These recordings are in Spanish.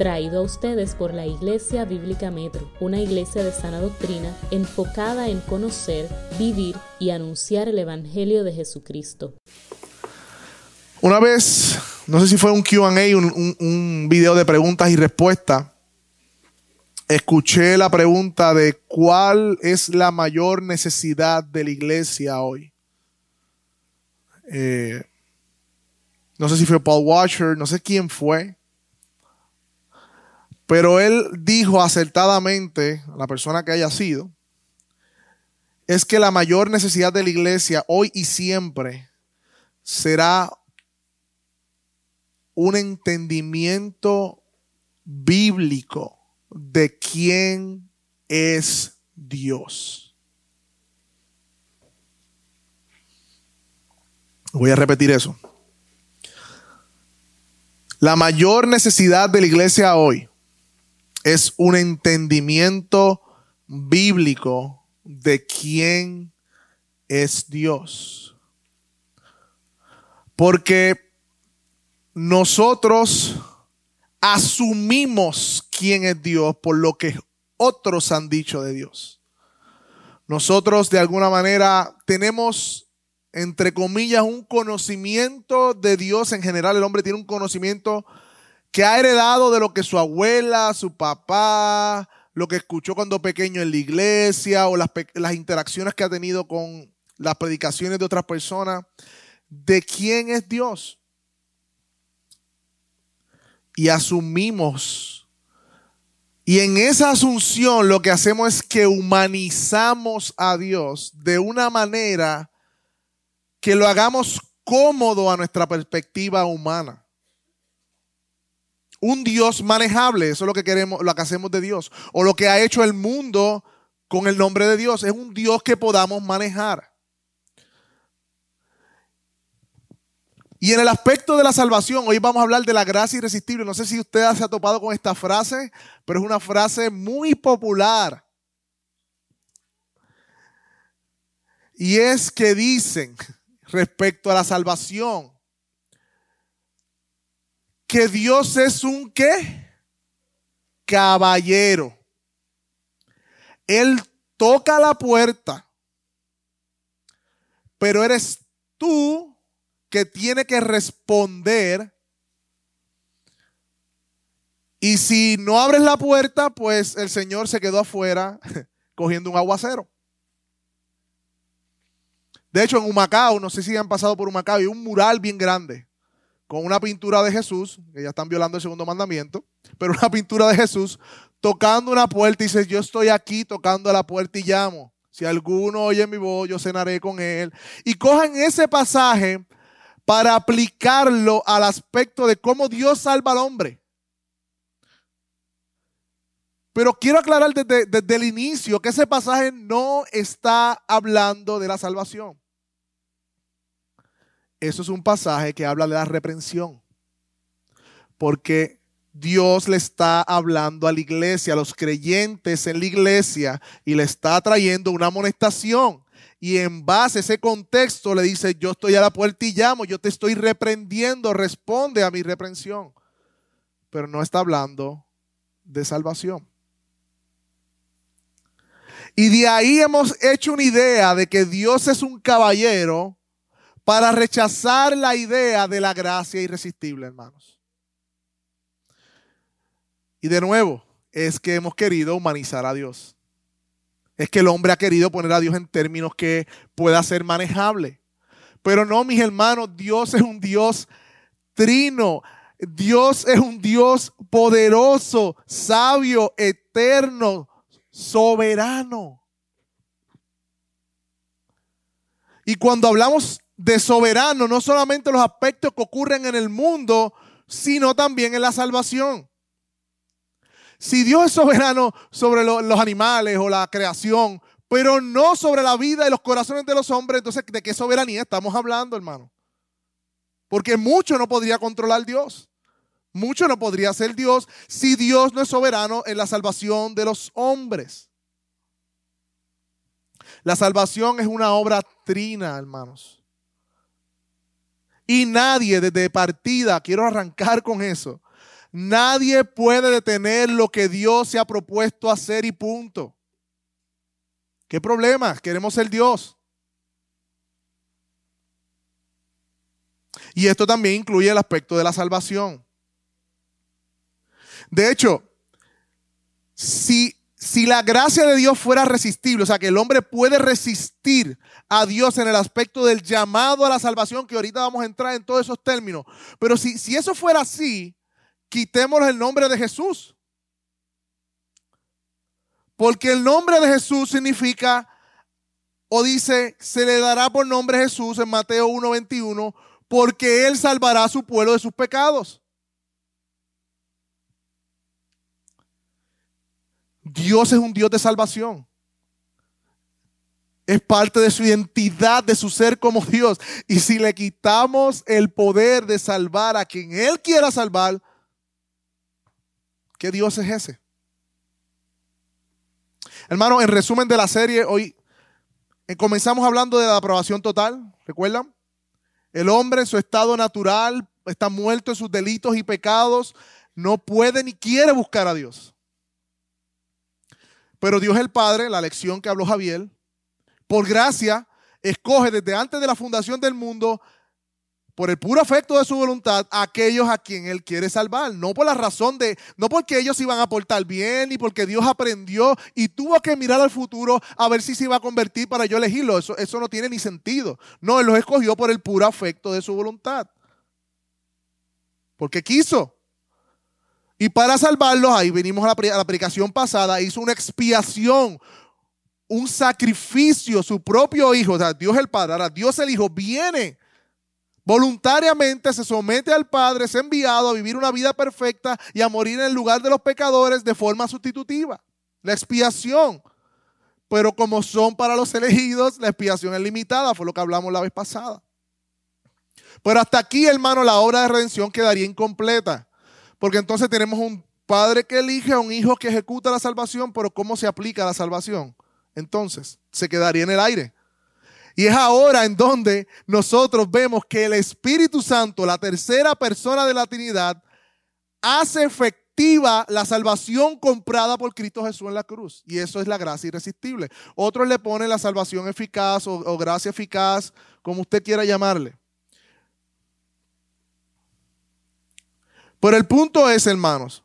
traído a ustedes por la Iglesia Bíblica Metro, una iglesia de sana doctrina enfocada en conocer, vivir y anunciar el Evangelio de Jesucristo. Una vez, no sé si fue un QA, un, un, video de preguntas y respuestas, escuché la pregunta de cuál es la mayor necesidad de la iglesia hoy. Eh, no sé si fue Paul Washer, no sé quién fue, pero él dijo acertadamente, la persona que haya sido, es que la mayor necesidad de la iglesia hoy y siempre será un entendimiento bíblico de quién es Dios. Voy a repetir eso. La mayor necesidad de la iglesia hoy es un entendimiento bíblico de quién es Dios. Porque nosotros asumimos quién es Dios por lo que otros han dicho de Dios. Nosotros de alguna manera tenemos, entre comillas, un conocimiento de Dios en general. El hombre tiene un conocimiento que ha heredado de lo que su abuela, su papá, lo que escuchó cuando pequeño en la iglesia o las, las interacciones que ha tenido con las predicaciones de otras personas, de quién es Dios. Y asumimos. Y en esa asunción lo que hacemos es que humanizamos a Dios de una manera que lo hagamos cómodo a nuestra perspectiva humana un Dios manejable. Eso es lo que queremos, lo que hacemos de Dios. O lo que ha hecho el mundo con el nombre de Dios. Es un Dios que podamos manejar. Y en el aspecto de la salvación, hoy vamos a hablar de la gracia irresistible. No sé si usted se ha topado con esta frase, pero es una frase muy popular. Y es que dicen respecto a la salvación, que Dios es un qué? Caballero. Él toca la puerta, pero eres tú que tiene que responder. Y si no abres la puerta, pues el Señor se quedó afuera cogiendo un aguacero. De hecho, en Humacao, no sé si han pasado por Humacao, hay un mural bien grande con una pintura de Jesús, que ya están violando el segundo mandamiento, pero una pintura de Jesús tocando una puerta y dice, yo estoy aquí tocando la puerta y llamo. Si alguno oye mi voz, yo cenaré con él. Y cojan ese pasaje para aplicarlo al aspecto de cómo Dios salva al hombre. Pero quiero aclarar desde, desde el inicio que ese pasaje no está hablando de la salvación. Eso es un pasaje que habla de la reprensión. Porque Dios le está hablando a la iglesia, a los creyentes en la iglesia, y le está trayendo una amonestación. Y en base a ese contexto le dice, yo estoy a la puerta y llamo, yo te estoy reprendiendo, responde a mi reprensión. Pero no está hablando de salvación. Y de ahí hemos hecho una idea de que Dios es un caballero para rechazar la idea de la gracia irresistible, hermanos. Y de nuevo, es que hemos querido humanizar a Dios. Es que el hombre ha querido poner a Dios en términos que pueda ser manejable. Pero no, mis hermanos, Dios es un Dios trino. Dios es un Dios poderoso, sabio, eterno, soberano. Y cuando hablamos de soberano, no solamente los aspectos que ocurren en el mundo, sino también en la salvación. Si Dios es soberano sobre los animales o la creación, pero no sobre la vida y los corazones de los hombres, entonces ¿de qué soberanía estamos hablando, hermano? Porque mucho no podría controlar Dios. Mucho no podría ser Dios si Dios no es soberano en la salvación de los hombres. La salvación es una obra trina, hermanos. Y nadie desde partida, quiero arrancar con eso, Nadie puede detener lo que Dios se ha propuesto hacer y punto. ¿Qué problema? Queremos ser Dios. Y esto también incluye el aspecto de la salvación. De hecho, si, si la gracia de Dios fuera resistible, o sea, que el hombre puede resistir a Dios en el aspecto del llamado a la salvación, que ahorita vamos a entrar en todos esos términos, pero si, si eso fuera así, quitemos el nombre de Jesús. Porque el nombre de Jesús significa, o dice, se le dará por nombre Jesús en Mateo 1.21, porque Él salvará a su pueblo de sus pecados. Dios es un Dios de salvación. Es parte de su identidad, de su ser como Dios. Y si le quitamos el poder de salvar a quien Él quiera salvar, ¿qué Dios es ese? Hermano, en resumen de la serie, hoy eh, comenzamos hablando de la aprobación total, ¿recuerdan? El hombre en su estado natural está muerto en sus delitos y pecados, no puede ni quiere buscar a Dios. Pero Dios el Padre, la lección que habló Javier, por gracia, escoge desde antes de la fundación del mundo por el puro afecto de su voluntad a aquellos a quien Él quiere salvar. No por la razón de, no porque ellos iban a portar bien, ni porque Dios aprendió y tuvo que mirar al futuro a ver si se iba a convertir para yo elegirlo. Eso, eso no tiene ni sentido. No, Él los escogió por el puro afecto de su voluntad. Porque quiso. Y para salvarlos, ahí venimos a la, a la aplicación pasada, hizo una expiación, un sacrificio, su propio hijo, o sea, Dios el Padre, ahora Dios el Hijo viene voluntariamente se somete al Padre, es enviado a vivir una vida perfecta y a morir en el lugar de los pecadores de forma sustitutiva. La expiación. Pero como son para los elegidos, la expiación es limitada, fue lo que hablamos la vez pasada. Pero hasta aquí, hermano, la obra de redención quedaría incompleta. Porque entonces tenemos un padre que elige a un hijo que ejecuta la salvación, pero ¿cómo se aplica la salvación? Entonces, se quedaría en el aire. Y es ahora en donde nosotros vemos que el Espíritu Santo, la tercera persona de la Trinidad, hace efectiva la salvación comprada por Cristo Jesús en la cruz. Y eso es la gracia irresistible. Otros le ponen la salvación eficaz o, o gracia eficaz, como usted quiera llamarle. Pero el punto es, hermanos,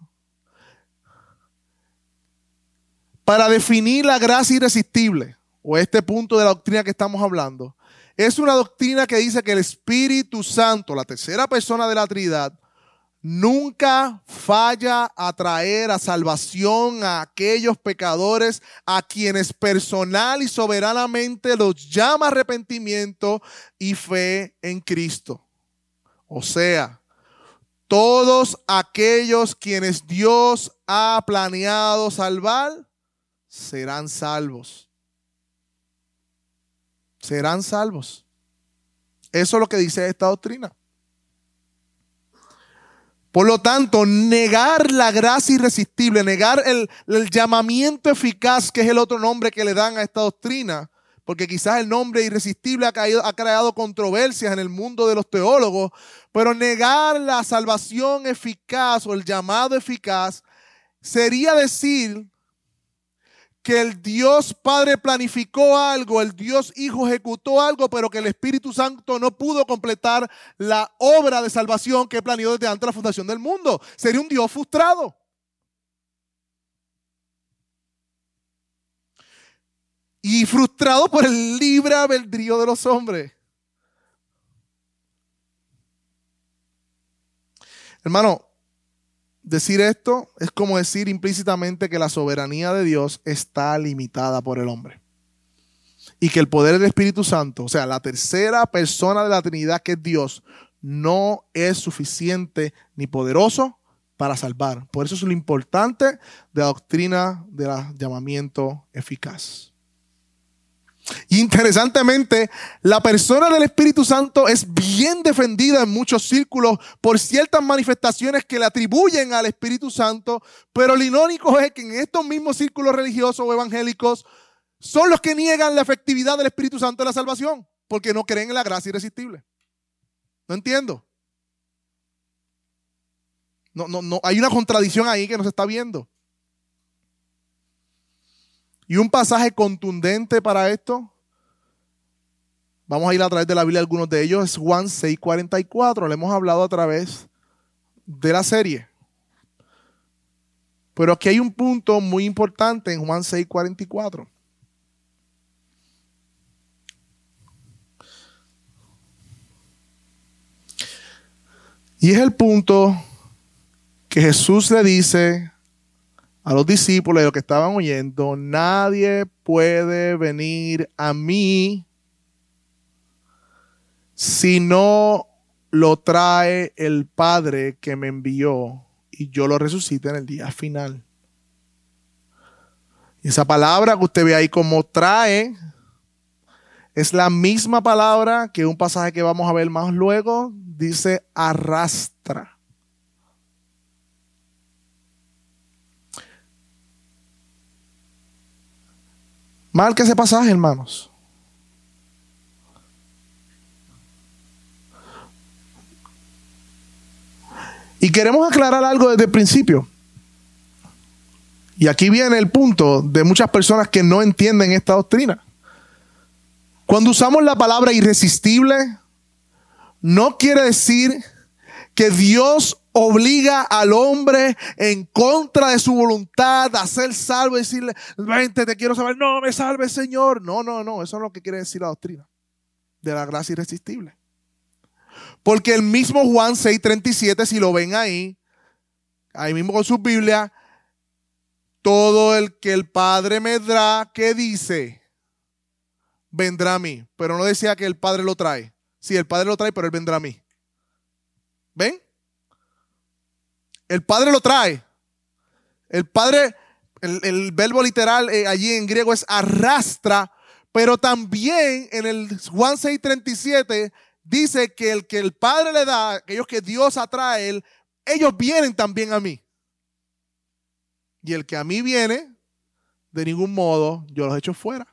para definir la gracia irresistible, o este punto de la doctrina que estamos hablando, es una doctrina que dice que el Espíritu Santo, la tercera persona de la Trinidad, nunca falla a traer a salvación a aquellos pecadores a quienes personal y soberanamente los llama arrepentimiento y fe en Cristo. O sea, todos aquellos quienes Dios ha planeado salvar serán salvos serán salvos. Eso es lo que dice esta doctrina. Por lo tanto, negar la gracia irresistible, negar el, llamamiento eficaz, que es el otro nombre que le dan a esta doctrina, porque quizás el nombre irresistible ha, ha creado controversias en el mundo de los teólogos, pero negar la salvación eficaz o el llamado eficaz sería decir que el Dios Padre planificó algo, el Dios Hijo ejecutó algo, pero que el Espíritu Santo no pudo completar la obra de salvación que planeó desde antes de la fundación del mundo. Sería un Dios frustrado. Y frustrado por el libre albedrío de los hombres. Hermano, Decir esto es como decir implícitamente que la soberanía de Dios está limitada por el hombre. Y que el poder del Espíritu Santo, o sea, la tercera persona de la Trinidad que es Dios, no es suficiente ni poderoso para salvar. Por eso es lo importante de la doctrina del llamamiento eficaz. Interesantemente, la persona del Espíritu Santo es bien defendida en muchos círculos por ciertas manifestaciones que le atribuyen al Espíritu Santo, pero lo irónico es que en estos mismos círculos religiosos o evangélicos son los que niegan la efectividad del Espíritu Santo en la salvación, porque no creen en la gracia irresistible. No entiendo. No, no, no, hay una contradicción ahí que no se está viendo. Y un pasaje contundente para esto, vamos a ir a través de la Biblia algunos de ellos, es Juan 6:44. Le hemos hablado a través de la serie. Pero aquí hay un punto muy importante en Juan 6:44. Y es el punto que Jesús le dice a los discípulos y los que estaban oyendo, nadie puede venir a mí si no lo trae el Padre que me envió y yo lo resucite en el día final. Y esa palabra que usted ve ahí como trae es la misma palabra que un pasaje que vamos a ver más luego dice arrastra. Que ese pasaje, hermanos. Y queremos aclarar algo desde el principio. Y aquí viene el punto de muchas personas que no entienden esta doctrina. Cuando usamos la palabra irresistible, no quiere decir que Dios obliga al hombre en contra de su voluntad a ser salvo y decirle, vente, te quiero saber, no me salve Señor. No, no, no, eso es lo que quiere decir la doctrina de la gracia irresistible. Porque el mismo Juan 6:37, si lo ven ahí, ahí mismo con su Biblia, todo el que el Padre me da, ¿qué dice? Vendrá a mí. Pero no decía que el Padre lo trae. Sí, el Padre lo trae, pero Él vendrá a mí. ¿Ven? El Padre lo trae. El Padre, el, verbo literal eh, allí en griego es arrastra, pero también en el Juan 6:37 dice que el que el Padre le da, aquellos que Dios atrae, ellos vienen también a mí. Y el que a mí viene, de ningún modo yo los echo fuera.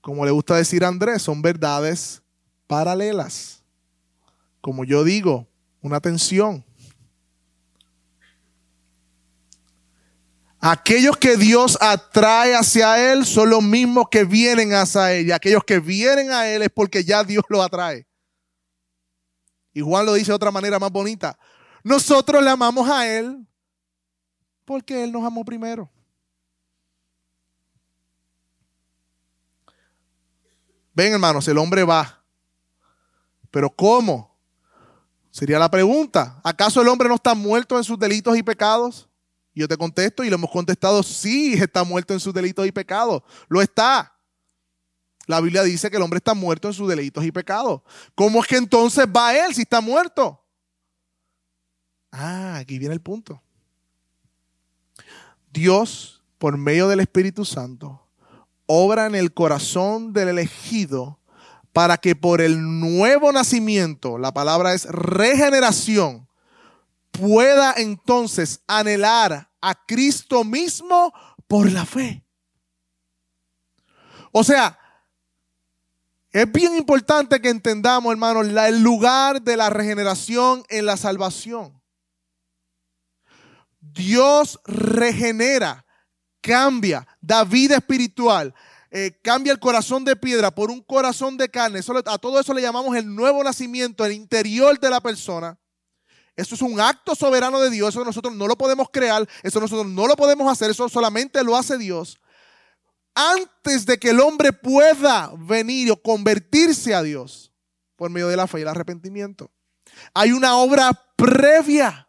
Como le gusta decir a Andrés, son verdades paralelas. Como yo digo, una tensión. Aquellos que Dios atrae hacia Él son los mismos que vienen hacia Él. Y aquellos que vienen a Él es porque ya Dios lo atrae. Y Juan lo dice de otra manera más bonita. Nosotros le amamos a Él porque Él nos amó primero. Ven, hermanos, el hombre va. Pero ¿cómo? Sería la pregunta. ¿Acaso el hombre no está muerto en sus delitos y pecados? Yo te contesto y lo hemos contestado, sí, está muerto en sus delitos y pecados. Lo está. La Biblia dice que el hombre está muerto en sus delitos y pecados. ¿Cómo es que entonces va él si está muerto? Ah, aquí viene el punto. Dios, por medio del Espíritu Santo, obra en el corazón del elegido para que por el nuevo nacimiento, la palabra es regeneración, pueda entonces anhelar a Cristo mismo por la fe. O sea, es bien importante que entendamos, hermanos, el lugar de la regeneración en la salvación. Dios regenera, cambia, da vida espiritual, eh, cambia el corazón de piedra por un corazón de carne. a todo eso le llamamos el nuevo nacimiento, el interior de la persona. Eso es un acto soberano de Dios, eso nosotros no lo podemos crear, eso nosotros no lo podemos hacer, eso solamente lo hace Dios. Antes de que el hombre pueda venir o convertirse a Dios por medio de la fe y el arrepentimiento, hay una obra previa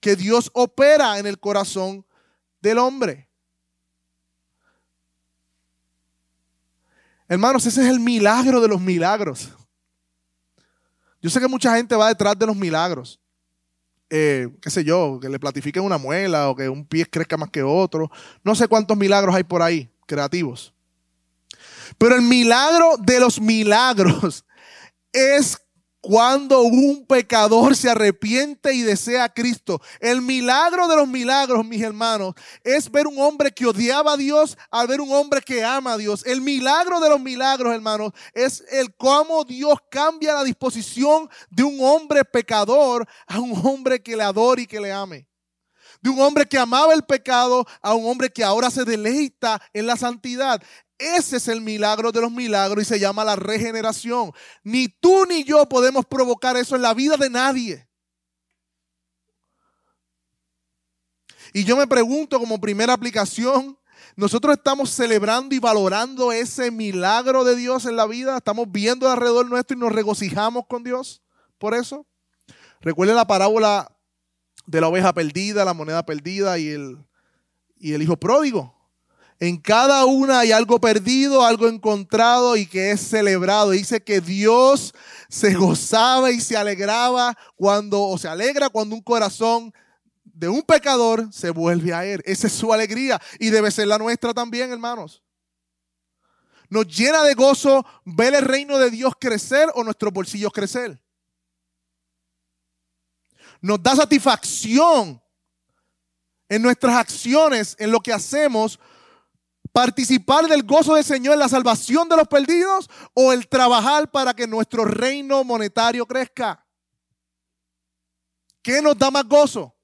que Dios opera en el corazón del hombre. Hermanos, ese es el milagro de los milagros. Yo sé que mucha gente va detrás de los milagros. Eh, qué sé yo, que le platifiquen una muela o que un pie crezca más que otro. No sé cuántos milagros hay por ahí, creativos. Pero el milagro de los milagros es cuando un pecador se arrepiente y desea a Cristo. El milagro de los milagros, mis hermanos, es ver un hombre que odiaba a Dios a ver un hombre que ama a Dios. El milagro de los milagros, hermanos, es el cómo Dios cambia la disposición de un hombre pecador a un hombre que le adore y que le ame. De un hombre que amaba el pecado a un hombre que ahora se deleita en la santidad. Ese es el milagro de los milagros y se llama la regeneración. Ni tú ni yo podemos provocar eso en la vida de nadie. Y yo me pregunto como primera aplicación, nosotros estamos celebrando y valorando ese milagro de Dios en la vida. Estamos viendo alrededor nuestro y nos regocijamos con Dios por eso. Recuerden la parábola de la oveja perdida, la moneda perdida y el, y el hijo pródigo. En cada una hay algo perdido, algo encontrado y que es celebrado. Dice que Dios se gozaba y se alegraba cuando, o se alegra cuando un corazón de un pecador se vuelve a él. Esa es su alegría y debe ser la nuestra también, hermanos. Nos llena de gozo ver el reino de Dios crecer o nuestros bolsillos crecer. Nos da satisfacción en nuestras acciones, en lo que hacemos, participar del gozo del Señor en la salvación de los perdidos o el trabajar para que nuestro reino monetario crezca? ¿Qué nos da más gozo?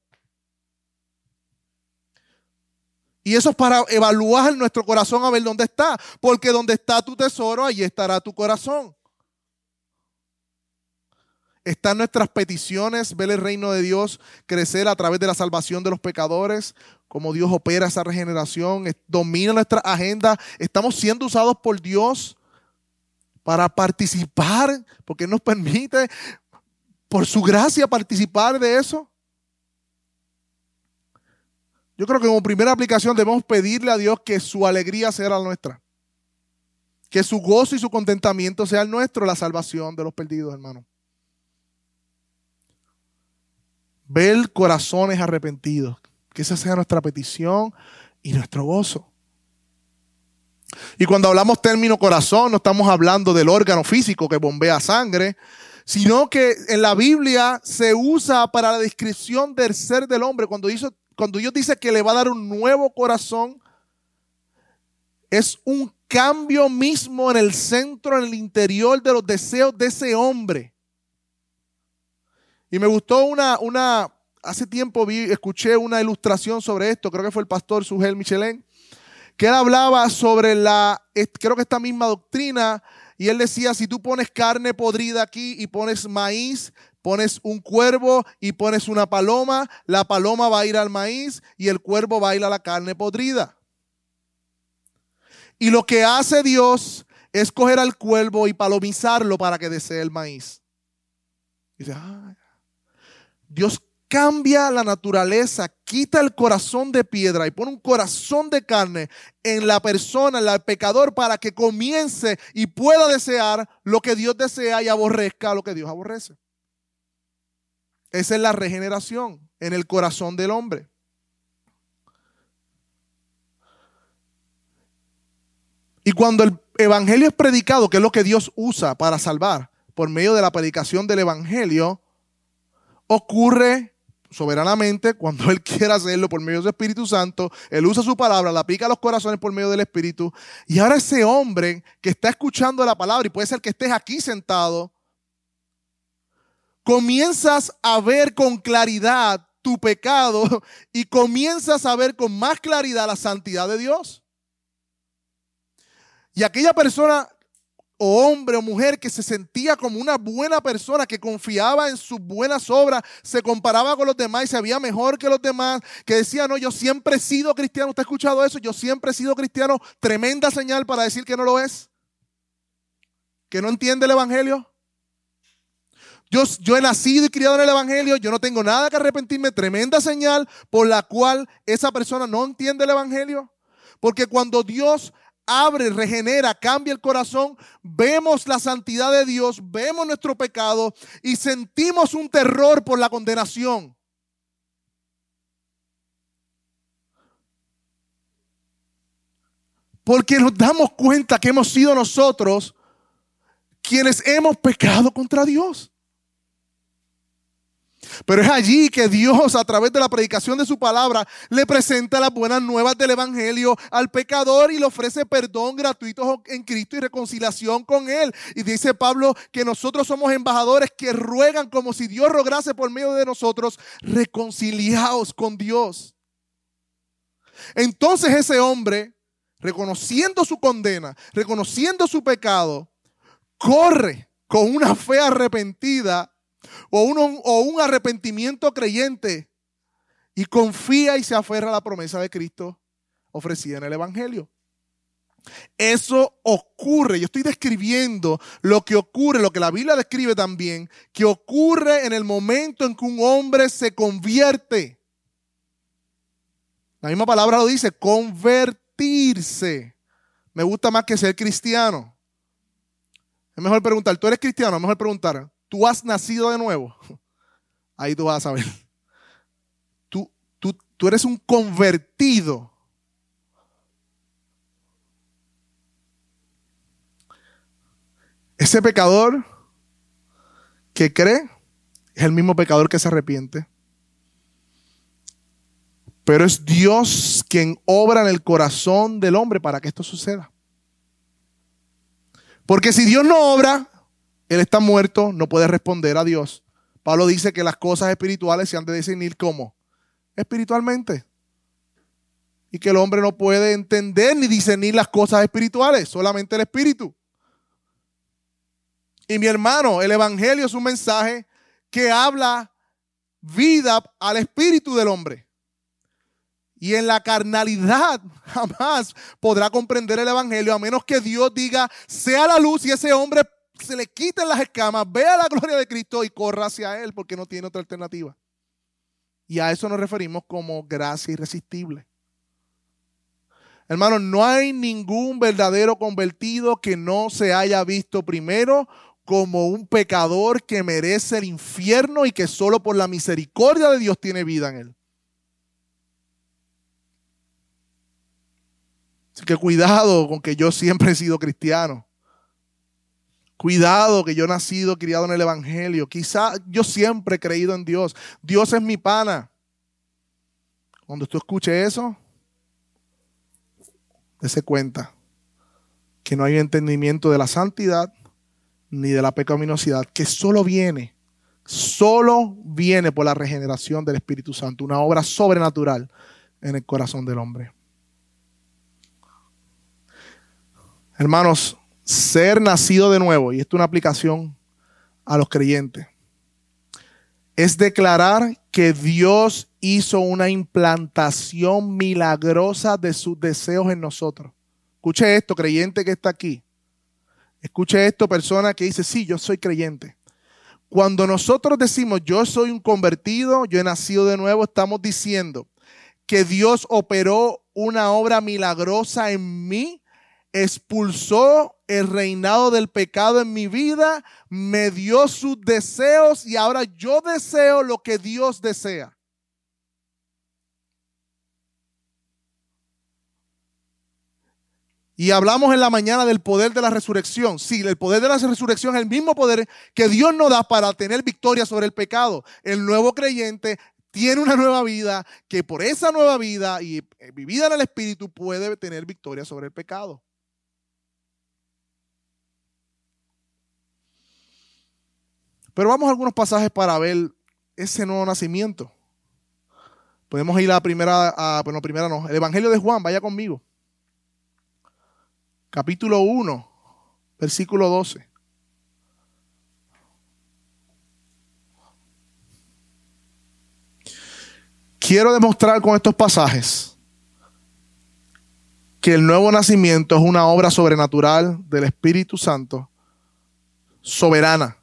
Y eso es para evaluar nuestro corazón a ver dónde está. Porque donde está tu tesoro, allí estará tu corazón. Están nuestras peticiones, ver el reino de Dios crecer a través de la salvación de los pecadores, cómo Dios opera esa regeneración, domina nuestra agenda. Estamos siendo usados por Dios para participar, porque nos permite, por su gracia, participar de eso. Yo creo que como primera aplicación debemos pedirle a Dios que su alegría sea la nuestra. Que su gozo y su contentamiento sea el nuestro, la salvación de los perdidos, hermano. Ver corazones arrepentidos. Que esa sea nuestra petición y nuestro gozo. Y cuando hablamos término corazón, no estamos hablando del órgano físico que bombea sangre, sino que en la Biblia se usa para la descripción del ser del hombre. Cuando, cuando Dios dice que le va a dar un nuevo corazón, es un cambio mismo en el centro, en el interior de los deseos de ese hombre. Y me gustó una, una, hace tiempo vi, escuché una ilustración sobre esto, creo que fue el pastor Sugel Michelin, que él hablaba sobre la, creo que esta misma doctrina, y él decía, si tú pones carne podrida aquí y pones maíz, pones un cuervo y pones una paloma, la paloma va a ir al maíz y el cuervo va a ir a la carne podrida. Y lo que hace Dios es coger al cuervo y palomizarlo para que desee el maíz. Y dice, ah, Dios cambia la naturaleza, quita el corazón de piedra y pone un corazón de carne en la persona, en el pecador, para que comience y pueda desear lo que Dios desea y aborrezca lo que Dios aborrece. Esa es la regeneración en el corazón del hombre. Y cuando el evangelio es predicado, que es lo que Dios usa para salvar, por medio de la predicación del evangelio, ocurre soberanamente cuando Él quiere hacerlo por medio del Espíritu Santo. Él usa su palabra, la aplica a los corazones por medio del Espíritu. Y ahora ese hombre que está escuchando la palabra, y puede ser que estés aquí sentado, comienzas a ver con claridad tu pecado y comienzas a ver con más claridad la santidad de Dios. Y aquella persona o hombre o mujer que se sentía como una buena persona, que confiaba en sus buenas obras, se comparaba con los demás y se veía mejor que los demás, que decía, no, yo siempre he sido cristiano. ¿Usted ha escuchado eso? Yo siempre he sido cristiano. Tremenda señal para decir que no lo es. Que no entiende el Evangelio. Yo, yo, he nacido y criado en el Evangelio, yo no tengo nada que arrepentirme. Tremenda señal por la cual esa persona no entiende el Evangelio. Porque cuando Dios abre, regenera, cambia el corazón, vemos la santidad de Dios, vemos nuestro pecado y sentimos un terror por la condenación. Porque nos damos cuenta que hemos sido nosotros quienes hemos pecado contra Dios. Pero es allí que Dios, a través de la predicación de su palabra, le presenta las buenas nuevas del Evangelio al pecador y le ofrece perdón gratuito en Cristo y reconciliación con Él. Y dice Pablo que nosotros somos embajadores que ruegan como si Dios rogase por medio de nosotros, reconciliados con Dios. Entonces ese hombre, reconociendo su condena, reconociendo su pecado, corre con una fe arrepentida o, o un arrepentimiento creyente y confía y se aferra a la promesa de Cristo ofrecida en el Evangelio. Eso ocurre, yo estoy describiendo lo que ocurre, lo que la Biblia describe también, que ocurre en el momento en que un hombre se convierte. La misma palabra lo dice, convertirse. Me gusta más que ser cristiano. Es mejor preguntar, ¿tú eres cristiano? Es mejor preguntar, tú has nacido de nuevo, ahí tú vas a saber. Tú, tú, tú eres un convertido. Ese pecador que cree es el mismo pecador que se arrepiente. Pero es Dios quien obra en el corazón del hombre para que esto suceda. Porque si Dios no obra, él está muerto, no puede responder a Dios. Pablo dice que las cosas espirituales se han de discernir como espiritualmente. Y que el hombre no puede entender ni discernir las cosas espirituales, solamente el espíritu. Y mi hermano, el Evangelio es un mensaje que habla vida al espíritu del hombre. Y en la carnalidad jamás podrá comprender el Evangelio a menos que Dios diga, sea la luz y ese hombre se le quiten las escamas, vea la gloria de Cristo y corra hacia Él porque no tiene otra alternativa. Y a eso nos referimos como gracia irresistible. Hermanos, no hay ningún verdadero convertido que no se haya visto primero como un pecador que merece el infierno y que solo por la misericordia de Dios tiene vida en él. Así que cuidado con que yo siempre he sido cristiano. Cuidado que yo he nacido, criado en el Evangelio. Quizá yo siempre he creído en Dios. Dios es mi pana. Cuando tú escuches eso, dése cuenta que no hay entendimiento de la santidad ni de la pecaminosidad, que solo viene, solo viene por la regeneración del Espíritu Santo, una obra sobrenatural en el corazón del hombre. Hermanos, ser nacido de nuevo, y esto es una aplicación a los creyentes, es declarar que Dios hizo una implantación milagrosa de sus deseos en nosotros. Escuche esto, creyente que está aquí. Escuche esto, persona que dice, sí, yo soy creyente. Cuando nosotros decimos, yo soy un convertido, yo he nacido de nuevo, estamos diciendo que Dios operó una obra milagrosa en mí expulsó el reinado del pecado en mi vida, me dio sus deseos y ahora yo deseo lo que Dios desea. Y hablamos en la mañana del poder de la resurrección. Sí, el poder de la resurrección es el mismo poder que Dios nos da para tener victoria sobre el pecado. El nuevo creyente tiene una nueva vida que por esa nueva vida y vivida en el Espíritu puede tener victoria sobre el pecado. Pero vamos a algunos pasajes para ver ese nuevo nacimiento. Podemos ir a la primera, a, bueno, primera no, el Evangelio de Juan, vaya conmigo. Capítulo 1, versículo 12. Quiero demostrar con estos pasajes que el nuevo nacimiento es una obra sobrenatural del Espíritu Santo, soberana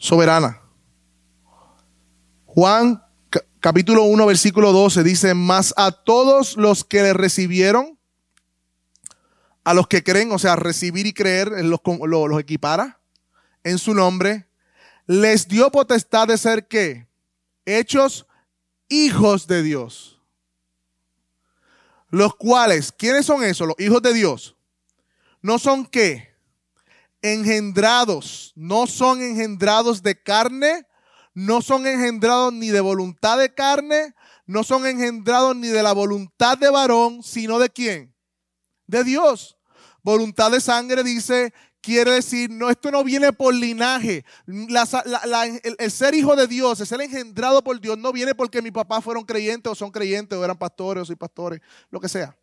soberana. Juan capítulo 1 versículo 12 dice, más a todos los que le recibieron, a los que creen, o sea, recibir y creer, los, los, los equipara en su nombre, les dio potestad de ser qué? Hechos hijos de Dios. Los cuales, ¿quiénes son esos? Los hijos de Dios. No son qué? Engendrados, no son engendrados de carne, no son engendrados ni de voluntad de carne, no son engendrados ni de la voluntad de varón, sino de quién? De Dios. Voluntad de sangre dice, quiere decir, no, esto no viene por linaje. el, ser hijo de Dios, el ser engendrado por Dios, no viene porque mi papá fueron creyentes o son creyentes o eran pastores o soy pastores, lo que sea.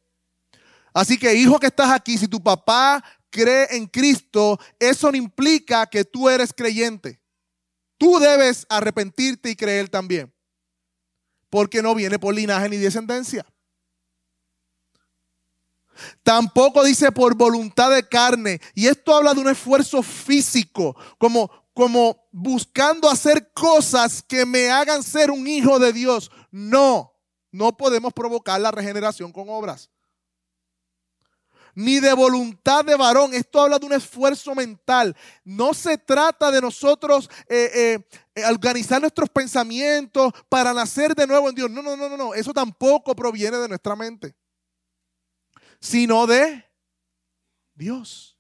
Así que hijo que estás aquí, si tu papá cree en Cristo, eso no implica que tú eres creyente. Tú debes arrepentirte y creer también. Porque no viene por linaje ni descendencia. Tampoco dice por voluntad de carne. Y esto habla de un esfuerzo físico, como, como buscando hacer cosas que me hagan ser un hijo de Dios. No, no podemos provocar la regeneración con obras. Ni de voluntad de varón. Esto habla de un esfuerzo mental. No se trata de nosotros eh, eh, organizar nuestros pensamientos para nacer de nuevo en Dios. No, no, no, no, no. Eso tampoco proviene de nuestra mente sino de Dios.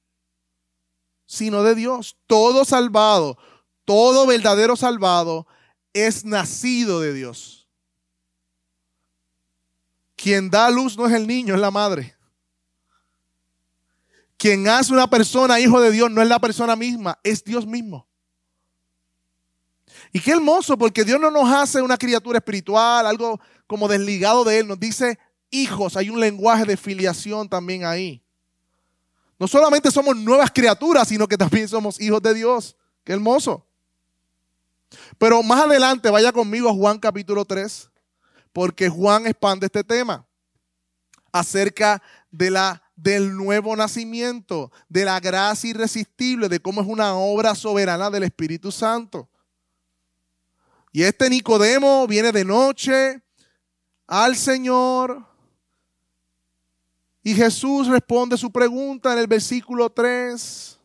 Sino de Dios. Todo salvado, todo verdadero salvado es nacido de Dios. Quien da luz no es el niño, es la madre. Quien hace una persona hijo de Dios no es la persona misma, es Dios mismo. Y qué hermoso, porque Dios no nos hace una criatura espiritual, algo como desligado de Él, nos dice hijos, hay un lenguaje de filiación también ahí. No solamente somos nuevas criaturas, sino que también somos hijos de Dios. Qué hermoso. Pero más adelante vaya conmigo a Juan capítulo 3, porque Juan expande este tema acerca de la, del nuevo nacimiento, de la gracia irresistible, de cómo es una obra soberana del Espíritu Santo. Y este Nicodemo viene de noche al Señor y Jesús responde su pregunta en el versículo 3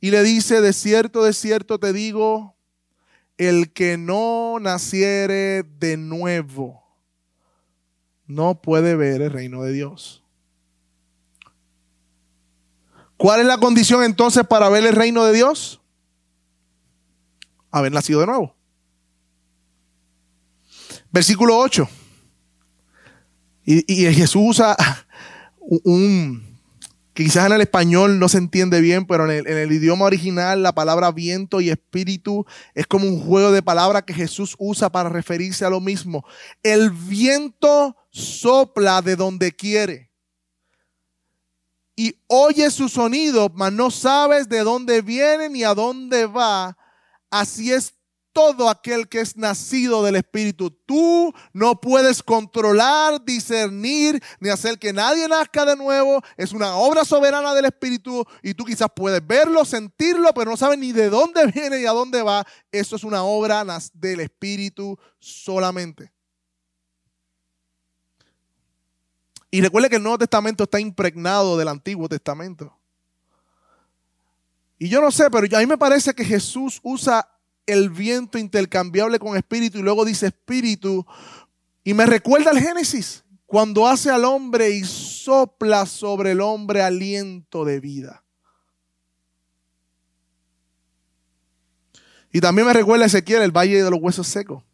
y le dice, de cierto, de cierto te digo, el que no naciere de nuevo no puede ver el reino de Dios. ¿Cuál es la condición entonces para ver el reino de Dios? Haber nacido de nuevo. Versículo 8. Y, Jesús usa un, quizás en el español no se entiende bien, pero en el, idioma original la palabra viento y espíritu es como un juego de palabras que Jesús usa para referirse a lo mismo. El viento sopla de donde quiere y oye su sonido, mas no sabes de dónde viene ni a dónde va. Así es todo aquel que es nacido del Espíritu. Tú no puedes controlar, discernir, ni hacer que nadie nazca de nuevo. Es una obra soberana del Espíritu y tú quizás puedes verlo, sentirlo, pero no sabes ni de dónde viene y a dónde va. Eso es una obra del Espíritu solamente. Y recuerde que el Nuevo Testamento está impregnado del Antiguo Testamento. Y yo no sé, pero a mí me parece que Jesús usa el viento intercambiable con espíritu y luego dice espíritu. Y me recuerda el Génesis, cuando hace al hombre y sopla sobre el hombre aliento de vida. Y también me recuerda Ezequiel, el valle de los huesos secos.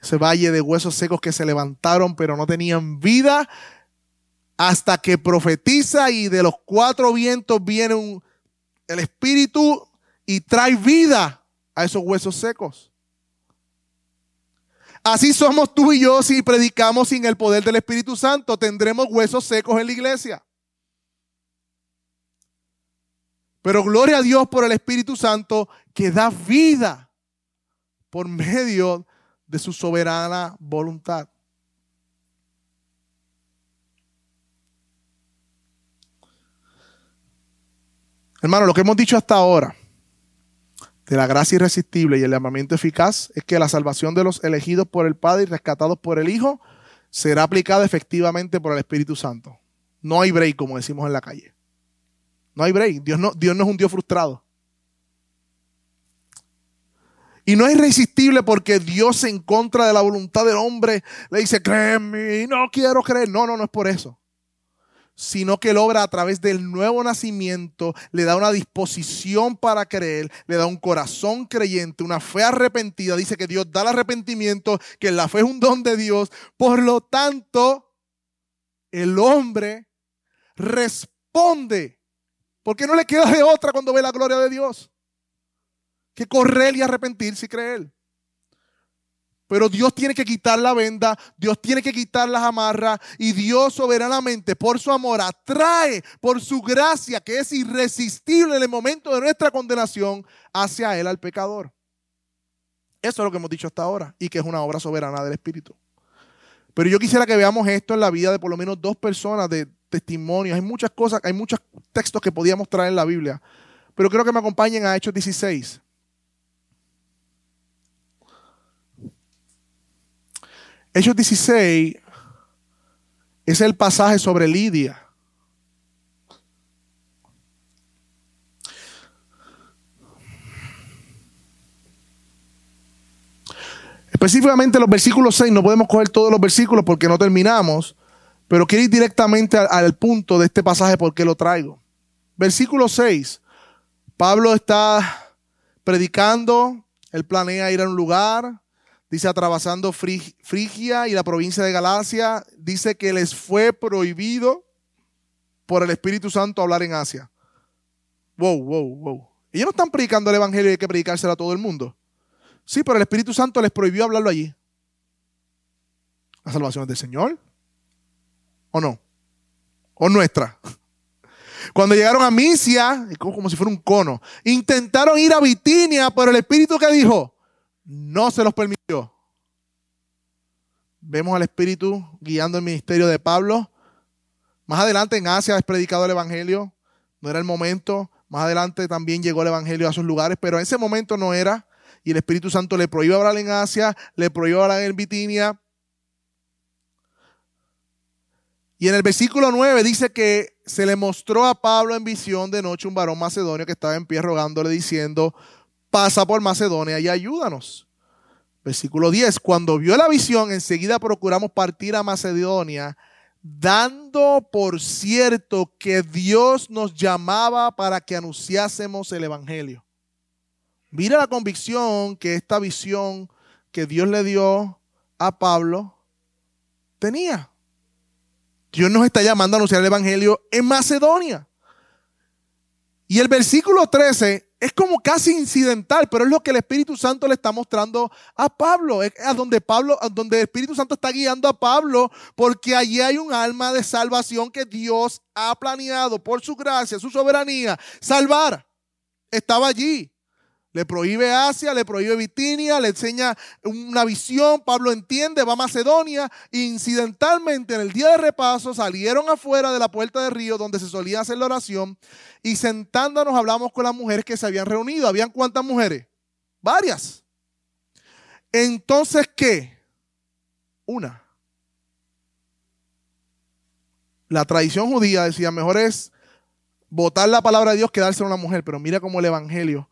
Ese valle de huesos secos que se levantaron pero no tenían vida hasta que profetiza y de los cuatro vientos viene el espíritu y trae vida a esos huesos secos. Así somos tú y yo si predicamos sin el poder del Espíritu Santo. Tendremos huesos secos en la iglesia. Pero gloria a Dios por el Espíritu Santo que da vida por medio de su soberana voluntad. Hermano, lo que hemos dicho hasta ahora de la gracia irresistible y el llamamiento eficaz es que la salvación de los elegidos por el Padre y rescatados por el Hijo será aplicada efectivamente por el Espíritu Santo. No hay break, como decimos en la calle. No hay break. Dios no, Dios no es un Dios frustrado. Y no es irresistible porque Dios en contra de la voluntad del hombre le dice, créeme, no quiero creer. No, no, no es por eso. sino que Él obra a través del nuevo nacimiento, le da una disposición para creer, le da un corazón creyente, una fe arrepentida. Dice que Dios da el arrepentimiento, que la fe es un don de Dios. Por lo tanto, el hombre responde, porque no le queda de otra cuando ve la gloria de Dios, que correr y arrepentirse y creer. Pero Dios tiene que quitar la venda, Dios tiene que quitar las amarras y Dios soberanamente por su amor atrae, por su gracia que es irresistible en el momento de nuestra condenación hacia Él al pecador. Eso es lo que hemos dicho hasta ahora y que es una obra soberana del Espíritu. Pero yo quisiera que veamos esto en la vida de por lo menos dos personas de testimonios. Hay muchas cosas, hay muchos textos que podíamos traer en la Biblia. Pero quiero que me acompañen a Hechos 16. Hechos 16 es el pasaje sobre Lidia. Específicamente los versículos 6, no podemos coger todos los versículos porque no terminamos, pero quiero ir directamente al, punto de este pasaje porque lo traigo. Versículo 6, Pablo está predicando, él planea ir a un lugar, Dice, atravesando Frigia y la provincia de Galacia, dice que les fue prohibido por el Espíritu Santo hablar en Asia. Wow, wow, wow. Ellos no están predicando el Evangelio y hay que predicárselo a todo el mundo. Sí, pero el Espíritu Santo les prohibió hablarlo allí. ¿La salvación es del Señor? ¿O no? ¿O nuestra? Cuando llegaron a Misia, como si fuera un cono, intentaron ir a Bitinia, pero el Espíritu que dijo, no se los permitió. Vemos al Espíritu guiando el ministerio de Pablo. Más adelante en Asia es predicado el Evangelio. No era el momento. Más adelante también llegó el Evangelio a esos lugares, pero en ese momento no era. Y el Espíritu Santo le prohibió hablar en Asia, le prohibió hablar en Bitinia. Y en el versículo 9 dice que se le mostró a Pablo en visión de noche un varón macedonio que estaba en pie rogándole diciendo, pasa por Macedonia y ayúdanos. Versículo 10, cuando vio la visión, enseguida procuramos partir a Macedonia, dando por cierto que Dios nos llamaba para que anunciásemos el Evangelio. Mira la convicción que esta visión que Dios le dio a Pablo tenía. Dios nos está llamando a anunciar el Evangelio en Macedonia. Y el versículo 13 es como casi incidental, pero es lo que el Espíritu Santo le está mostrando a Pablo. Es a donde Pablo, a donde el Espíritu Santo está guiando a Pablo, porque allí hay un alma de salvación que Dios ha planeado por su gracia, su soberanía, salvar. Estaba allí. Le prohíbe Asia, le prohíbe Bitinia, le enseña una visión, Pablo entiende, va a Macedonia. Incidentalmente, en el día de repaso, salieron afuera de la puerta del río donde se solía hacer la oración y sentándonos hablamos con las mujeres que se habían reunido. ¿Habían cuántas mujeres? Varias. Entonces, ¿qué? Una. La tradición judía decía, mejor es votar la palabra de Dios que darse a una mujer, pero mira cómo el Evangelio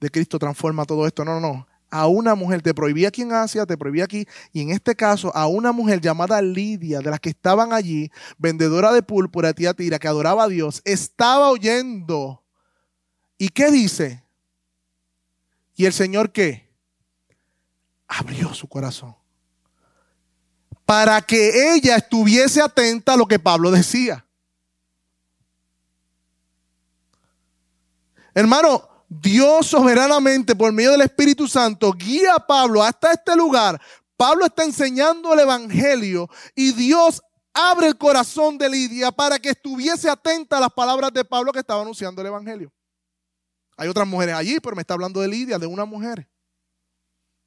de Cristo transforma todo esto. No, no, no. A una mujer, te prohibía aquí en Asia, te prohibía aquí, y en este caso a una mujer llamada Lidia, de las que estaban allí, vendedora de púrpura, tía Tira, que adoraba a Dios, estaba oyendo. ¿Y qué dice? ¿Y el Señor qué? Abrió su corazón. Para que ella estuviese atenta a lo que Pablo decía. Hermano, Dios soberanamente, por medio del Espíritu Santo, guía a Pablo hasta este lugar. Pablo está enseñando el Evangelio y Dios abre el corazón de Lidia para que estuviese atenta a las palabras de Pablo que estaba anunciando el Evangelio. Hay otras mujeres allí, pero me está hablando de Lidia, de una mujer.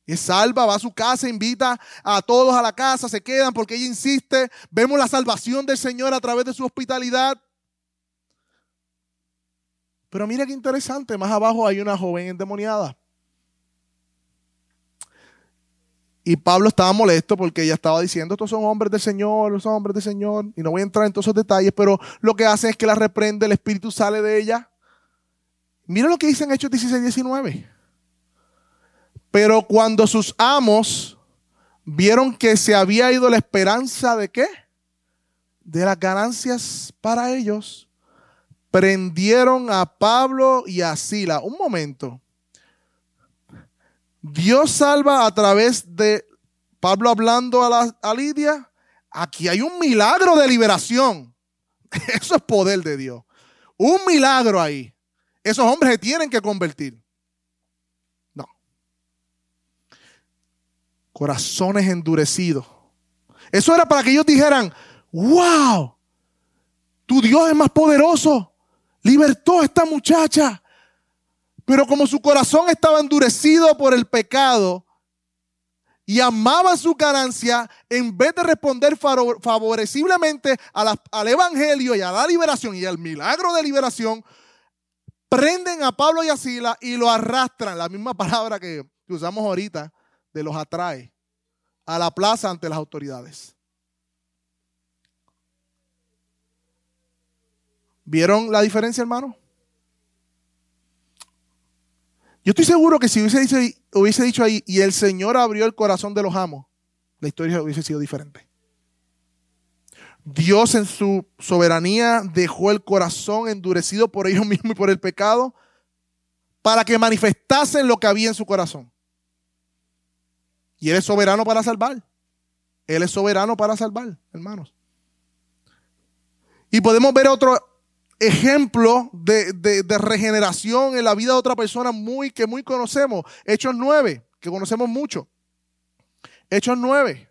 Es salva, va a su casa, invita a todos a la casa, se quedan porque ella insiste. Vemos la salvación del Señor a través de su hospitalidad. Pero mira qué interesante, más abajo hay una joven endemoniada. Y Pablo estaba molesto porque ella estaba diciendo, estos son hombres del Señor, son hombres del Señor. Y no voy a entrar en todos esos detalles, pero lo que hace es que la reprende, el Espíritu sale de ella. Mira lo que dice en Hechos 16, 19. Pero cuando sus amos vieron que se había ido la esperanza de qué? de las ganancias para ellos, prendieron a Pablo y a Sila. Un momento. Dios salva a través de Pablo hablando a, Lidia. Aquí hay un milagro de liberación. Eso es poder de Dios. Un milagro ahí. Esos hombres se tienen que convertir. No. Corazones endurecidos. Eso era para que ellos dijeran, wow, tu Dios es más poderoso. Libertó a esta muchacha. Pero como su corazón estaba endurecido por el pecado y amaba su ganancia, en vez de responder favoreciblemente al Evangelio y a la liberación y al milagro de liberación, prenden a Pablo y a Sila y lo arrastran, la misma palabra que usamos ahorita, de los atrae, a la plaza ante las autoridades. ¿Vieron la diferencia, hermano? Yo estoy seguro que si hubiese dicho, hubiese dicho ahí, y el Señor abrió el corazón de los amos, la historia hubiese sido diferente. Dios en su soberanía dejó el corazón endurecido por ellos mismos y por el pecado para que manifestasen lo que había en su corazón. Y Él es soberano para salvar. Él es soberano para salvar, hermanos. Y podemos ver otro ejemplo de, de, regeneración en la vida de otra persona muy, que muy conocemos. Hechos 9, que conocemos mucho. Hechos 9,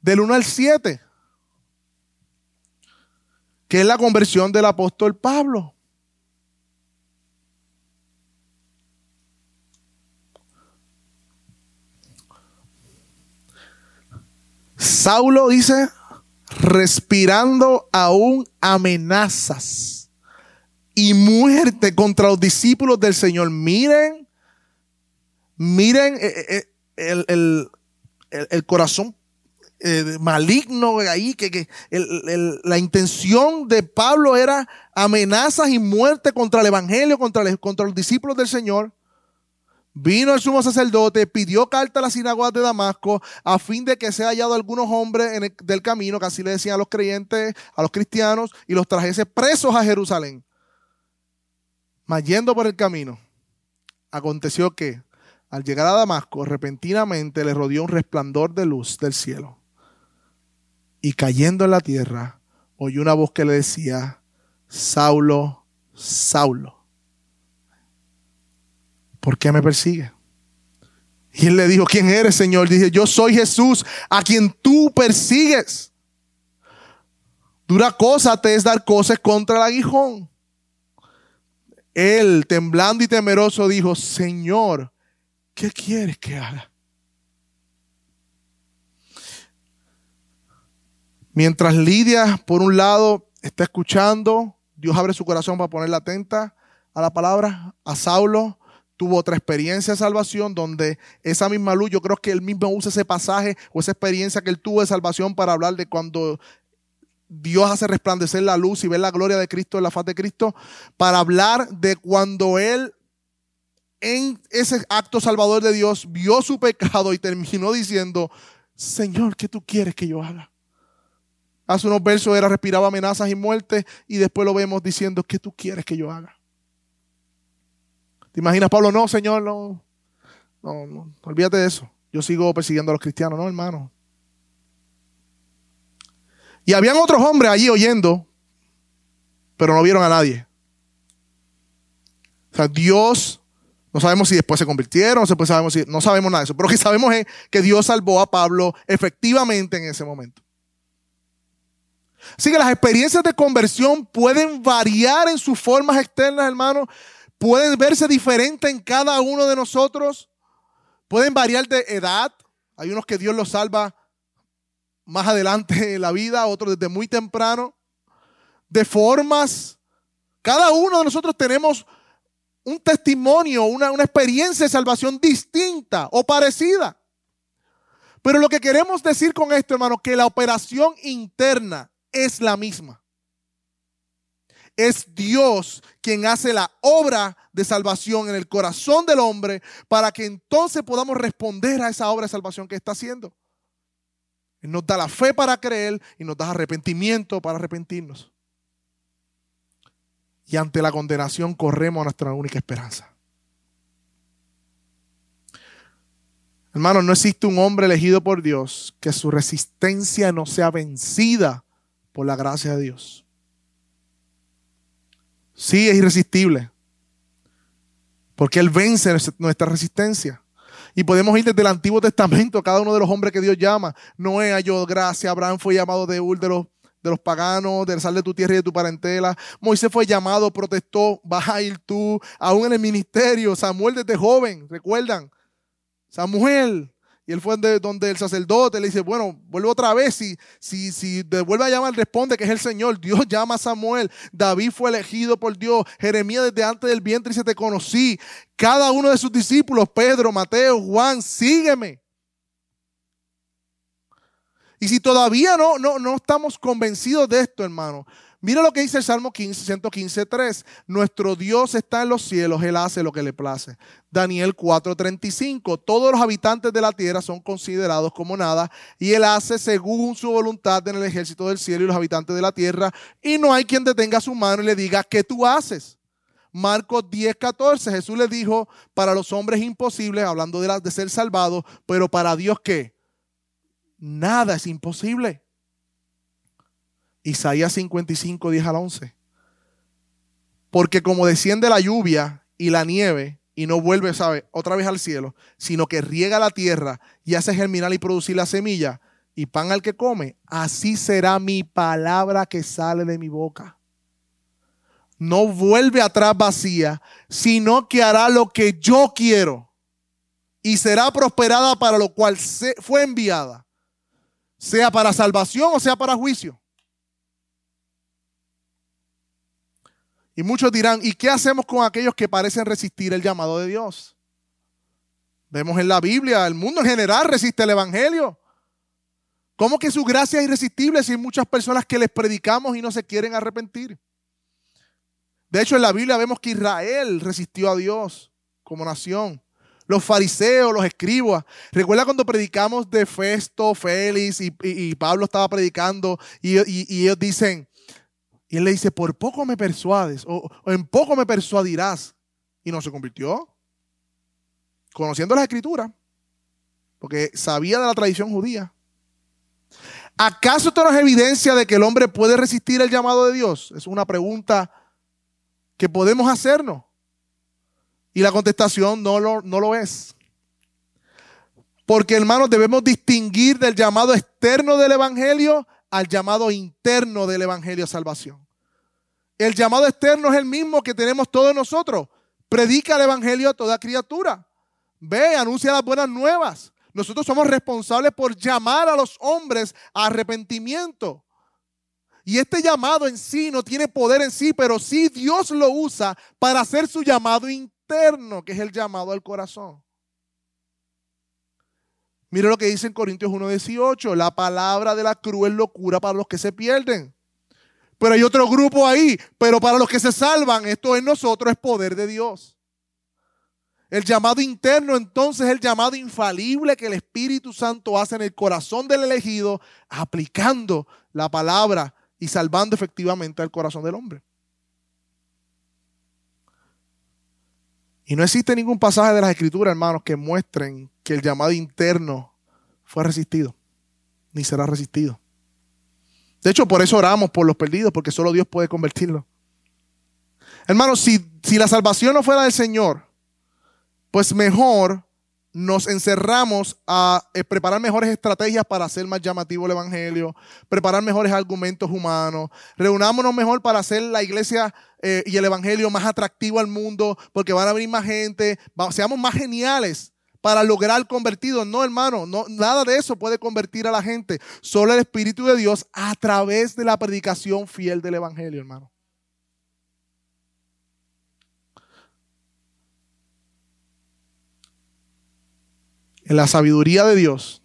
del 1 al 7 que es la conversión del apóstol Pablo. Saulo dice, respirando aún amenazas y muerte contra los discípulos del Señor. Miren, miren eh, eh, eh, el, el, el corazón maligno ahí, que, la intención de Pablo era amenazas y muerte contra el Evangelio, contra, contra los discípulos del Señor. Vino el sumo sacerdote, pidió carta a la sinagoga de Damasco a fin de que sea hallado algunos hombres en el, del camino, que así le decían a los creyentes, a los cristianos, y los trajese presos a Jerusalén. Mas yendo por el camino, aconteció que al llegar a Damasco, repentinamente le rodeó un resplandor de luz del cielo y cayendo en la tierra, oyó una voz que le decía, Saulo, Saulo, ¿por qué me persigue? Y él le dijo, ¿quién eres, Señor? Dice, yo soy Jesús, a quien tú persigues. Dura cosa te es dar cosas contra el aguijón. Él, temblando y temeroso, dijo, Señor, ¿qué quieres que haga? Mientras Lidia, por un lado, está escuchando, Dios abre su corazón para ponerla atenta a la palabra. A Saulo tuvo otra experiencia de salvación donde esa misma luz, yo creo que él mismo usa ese pasaje o esa experiencia que él tuvo de salvación para hablar de cuando Dios hace resplandecer la luz y ver la gloria de Cristo en la faz de Cristo, para hablar de cuando él en ese acto salvador de Dios vio su pecado y terminó diciendo, Señor, ¿qué tú quieres que yo haga? Hace unos versos era respiraba amenazas y muerte y después lo vemos diciendo, ¿qué tú quieres que yo haga? ¿Te imaginas, Pablo? No, Señor, no. No, no, olvídate de eso. Yo sigo persiguiendo a los cristianos, no, hermano. Y habían otros hombres allí oyendo, pero no vieron a nadie. O sea, Dios, no sabemos si después se convirtieron, no sabemos, si, no sabemos nada de eso, pero lo que sabemos es que Dios salvó a Pablo efectivamente en ese momento. Así que las experiencias de conversión pueden variar en sus formas externas, hermanos. Pueden verse diferentes en cada uno de nosotros. Pueden variar de edad. Hay unos que Dios los salva más adelante en la vida, otros desde muy temprano. De formas. Cada uno de nosotros tenemos un testimonio, una, una experiencia de salvación distinta o parecida. Pero lo que queremos decir con esto, hermano, que la operación interna es la misma. Es Dios quien hace la obra de salvación en el corazón del hombre para que entonces podamos responder a esa obra de salvación que está haciendo. Él nos da la fe para creer y nos da arrepentimiento para arrepentirnos. Y ante la condenación corremos a nuestra única esperanza. Hermanos, no existe un hombre elegido por Dios que su resistencia no sea vencida por la gracia de Dios. Sí, es irresistible. Porque Él vence nuestra resistencia. Y podemos ir desde el Antiguo Testamento, cada uno de los hombres que Dios llama. Noé halló gracia, Abraham fue llamado de Ur de los, de los paganos, de sal de tu tierra y de tu parentela. Moisés fue llamado, protestó, vas a ir tú, aún en el ministerio. Samuel desde joven, ¿recuerdan? Samuel, y él fue donde, el sacerdote le dice, bueno, vuelve otra vez. Si, si, si vuelve a llamar, responde que es el Señor. Dios llama a Samuel. David fue elegido por Dios. Jeremías desde antes del vientre se te conocí. Cada uno de sus discípulos, Pedro, Mateo, Juan, sígueme. Y si todavía no, no, no estamos convencidos de esto, hermano, Mira lo que dice el Salmo 15, 115, 3. Nuestro Dios está en los cielos, Él hace lo que le place. Daniel 4:35. Todos los habitantes de la tierra son considerados como nada y Él hace según su voluntad en el ejército del cielo y los habitantes de la tierra. Y no hay quien detenga su mano y le diga, ¿qué tú haces? Marcos 10:14. Jesús le dijo, para los hombres imposibles, hablando de, de ser salvados, pero para Dios qué? Nada es imposible. Isaías 55, 10 al 11. Porque como desciende la lluvia y la nieve y no vuelve, ¿sabe? Otra vez al cielo, sino que riega la tierra y hace germinar y producir la semilla y pan al que come, así será mi palabra que sale de mi boca. No vuelve atrás vacía, sino que hará lo que yo quiero y será prosperada para lo cual fue enviada, sea para salvación o sea para juicio. Y muchos dirán, ¿y qué hacemos con aquellos que parecen resistir el llamado de Dios? Vemos en la Biblia, el mundo en general resiste el Evangelio. ¿Cómo que su gracia es irresistible si hay muchas personas que les predicamos y no se quieren arrepentir? De hecho, en la Biblia vemos que Israel resistió a Dios como nación. Los fariseos, los escribas. Recuerda cuando predicamos de Festo, Félix y, Pablo estaba predicando y ellos dicen, y él le dice, por poco me persuades, o, en poco me persuadirás. Y no se convirtió. Conociendo las escrituras, porque sabía de la tradición judía. ¿Acaso esto no es evidencia de que el hombre puede resistir el llamado de Dios? Es una pregunta que podemos hacernos. Y la contestación no lo, no lo es. Porque hermanos, debemos distinguir del llamado externo del Evangelio al llamado interno del Evangelio de Salvación. El llamado externo es el mismo que tenemos todos nosotros. Predica el Evangelio a toda criatura. Ve, anuncia las buenas nuevas. Nosotros somos responsables por llamar a los hombres a arrepentimiento. Y este llamado en sí no tiene poder en sí, pero sí Dios lo usa para hacer su llamado interno, que es el llamado al corazón. Mire lo que dice en Corintios 1.18, la palabra de la cruz es locura para los que se pierden. Pero hay otro grupo ahí, pero para los que se salvan, esto en nosotros es poder de Dios. El llamado interno entonces es el llamado infalible que el Espíritu Santo hace en el corazón del elegido, aplicando la palabra y salvando efectivamente al corazón del hombre. Y no existe ningún pasaje de las Escrituras, hermanos, que muestren que el llamado interno fue resistido, ni será resistido. De hecho, por eso oramos por los perdidos, porque solo Dios puede convertirlos. Hermanos, si, si la salvación no fuera del Señor, pues mejor nos encerramos a eh, preparar mejores estrategias para hacer más llamativo el Evangelio, preparar mejores argumentos humanos, reunámonos mejor para hacer la iglesia eh, y el Evangelio más atractivo al mundo, porque van a venir más gente, seamos más geniales para lograr convertidos. No, hermano, no, nada de eso puede convertir a la gente. Solo el Espíritu de Dios a través de la predicación fiel del Evangelio, hermano. En la sabiduría de Dios,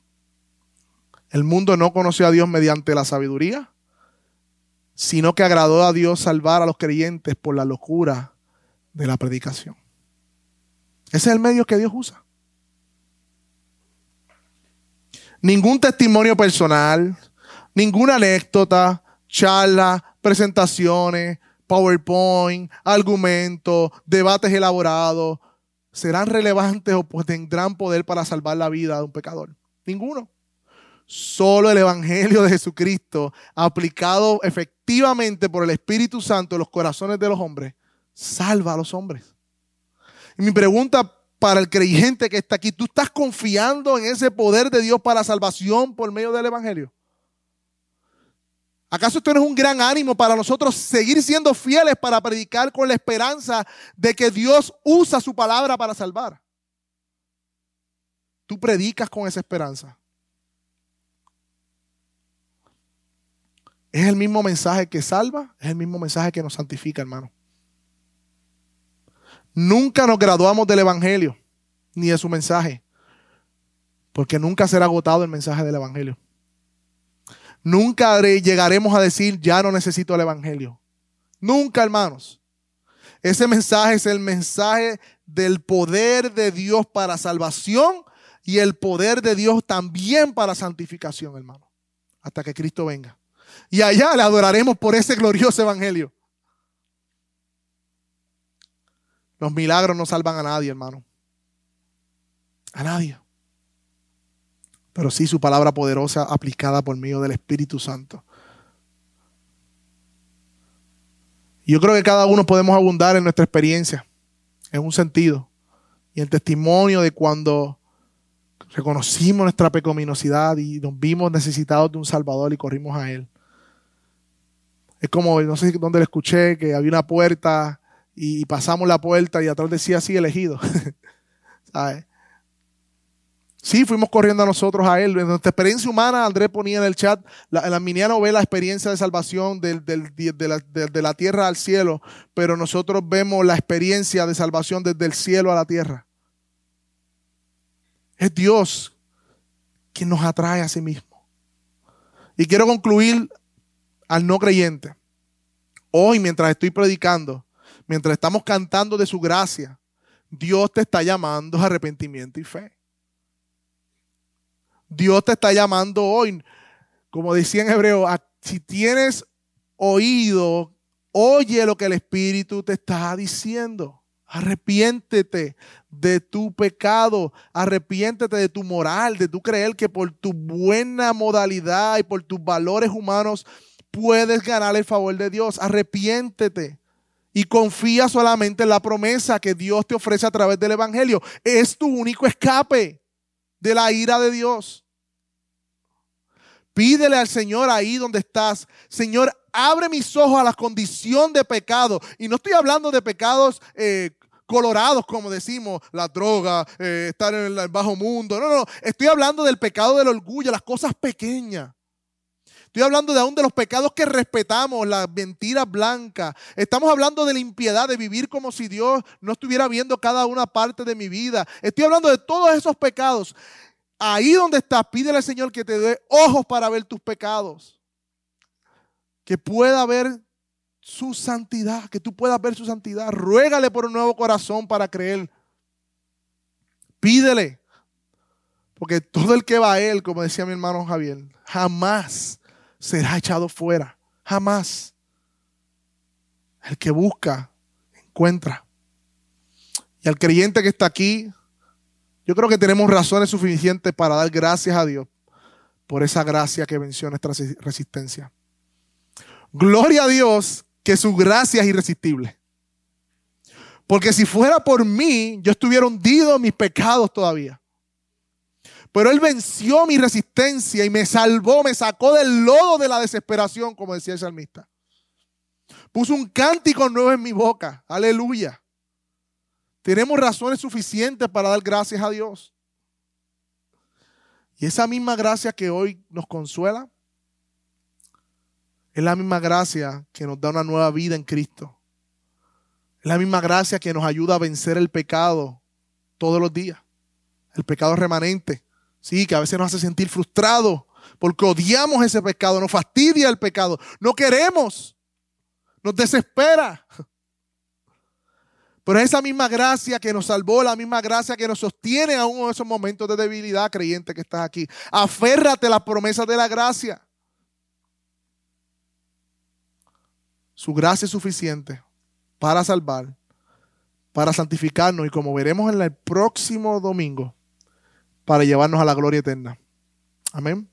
el mundo no conoció a Dios mediante la sabiduría, sino que agradó a Dios salvar a los creyentes por la locura de la predicación. Ese es el medio que Dios usa. Ningún testimonio personal, ninguna anécdota, charla, presentaciones, PowerPoint, argumentos, debates elaborados, serán relevantes o pues tendrán poder para salvar la vida de un pecador. Ninguno. Solo el Evangelio de Jesucristo, aplicado efectivamente por el Espíritu Santo en los corazones de los hombres, salva a los hombres. Y mi pregunta para el creyente que está aquí, ¿tú estás confiando en ese poder de Dios para salvación por medio del Evangelio? ¿Acaso esto no es un gran ánimo para nosotros seguir siendo fieles para predicar con la esperanza de que Dios usa su palabra para salvar? Tú predicas con esa esperanza. Es el mismo mensaje que salva, es el mismo mensaje que nos santifica, hermano. Nunca nos graduamos del Evangelio ni de su mensaje, porque nunca será agotado el mensaje del Evangelio. Nunca llegaremos a decir, ya no necesito el Evangelio. Nunca, hermanos. Ese mensaje es el mensaje del poder de Dios para salvación y el poder de Dios también para santificación, hermano. Hasta que Cristo venga. Y allá le adoraremos por ese glorioso Evangelio. Los milagros no salvan a nadie, hermano. A nadie pero sí su palabra poderosa aplicada por medio del Espíritu Santo. yo creo que cada uno podemos abundar en nuestra experiencia, en un sentido, y el testimonio de cuando reconocimos nuestra pecaminosidad y nos vimos necesitados de un Salvador y corrimos a Él. Es como, no sé dónde le escuché, que había una puerta y pasamos la puerta y atrás decía así elegido. ¿Sabes? Sí, fuimos corriendo a nosotros a Él. En nuestra experiencia humana, Andrés ponía en el chat, la, la ve la experiencia de salvación de, la, de, la, tierra al cielo, pero nosotros vemos la experiencia de salvación desde el cielo a la tierra. Es Dios quien nos atrae a sí mismo. Y quiero concluir al no creyente. Hoy, mientras estoy predicando, mientras estamos cantando de su gracia, Dios te está llamando a arrepentimiento y fe. Dios te está llamando hoy. Como decía en hebreo, si tienes oído, oye lo que el Espíritu te está diciendo. Arrepiéntete de tu pecado, arrepiéntete de tu moral, de tu creer que por tu buena modalidad y por tus valores humanos puedes ganar el favor de Dios. Arrepiéntete y confía solamente en la promesa que Dios te ofrece a través del Evangelio. Es tu único escape de la ira de Dios. Pídele al Señor ahí donde estás. Señor, abre mis ojos a la condición de pecado. Y no estoy hablando de pecados eh, colorados, como decimos, la droga, eh, estar en el bajo mundo. No, no, estoy hablando del pecado del orgullo, las cosas pequeñas. Estoy hablando de aún de los pecados que respetamos, las mentiras blancas. Estamos hablando de la impiedad, de vivir como si Dios no estuviera viendo cada una parte de mi vida. Estoy hablando de todos esos pecados ahí donde estás, pídele al Señor que te dé ojos para ver tus pecados. Que pueda ver su santidad, que tú puedas ver su santidad. Ruégale por un nuevo corazón para creer. Pídele. Porque todo el que va a Él, como decía mi hermano Javier, jamás será echado fuera. Jamás. El que busca, encuentra. Y al creyente que está aquí, yo creo que tenemos razones suficientes para dar gracias a Dios por esa gracia que venció nuestra resistencia. Gloria a Dios que su gracia es irresistible. Porque si fuera por mí, yo estuviera hundido en mis pecados todavía. Pero Él venció mi resistencia y me salvó, me sacó del lodo de la desesperación, como decía el salmista. Puso un cántico nuevo en mi boca. Aleluya. Tenemos razones suficientes para dar gracias a Dios. Y esa misma gracia que hoy nos consuela, es la misma gracia que nos da una nueva vida en Cristo. Es la misma gracia que nos ayuda a vencer el pecado todos los días. El pecado remanente. Sí, que a veces nos hace sentir frustrados porque odiamos ese pecado, nos fastidia el pecado, no queremos, nos desespera. Pero es esa misma gracia que nos salvó, la misma gracia que nos sostiene aún en esos momentos de debilidad, creyente que estás aquí. Aférrate a las promesas de la gracia. Su gracia es suficiente para salvar, para santificarnos y como veremos en el próximo domingo, para llevarnos a la gloria eterna. Amén.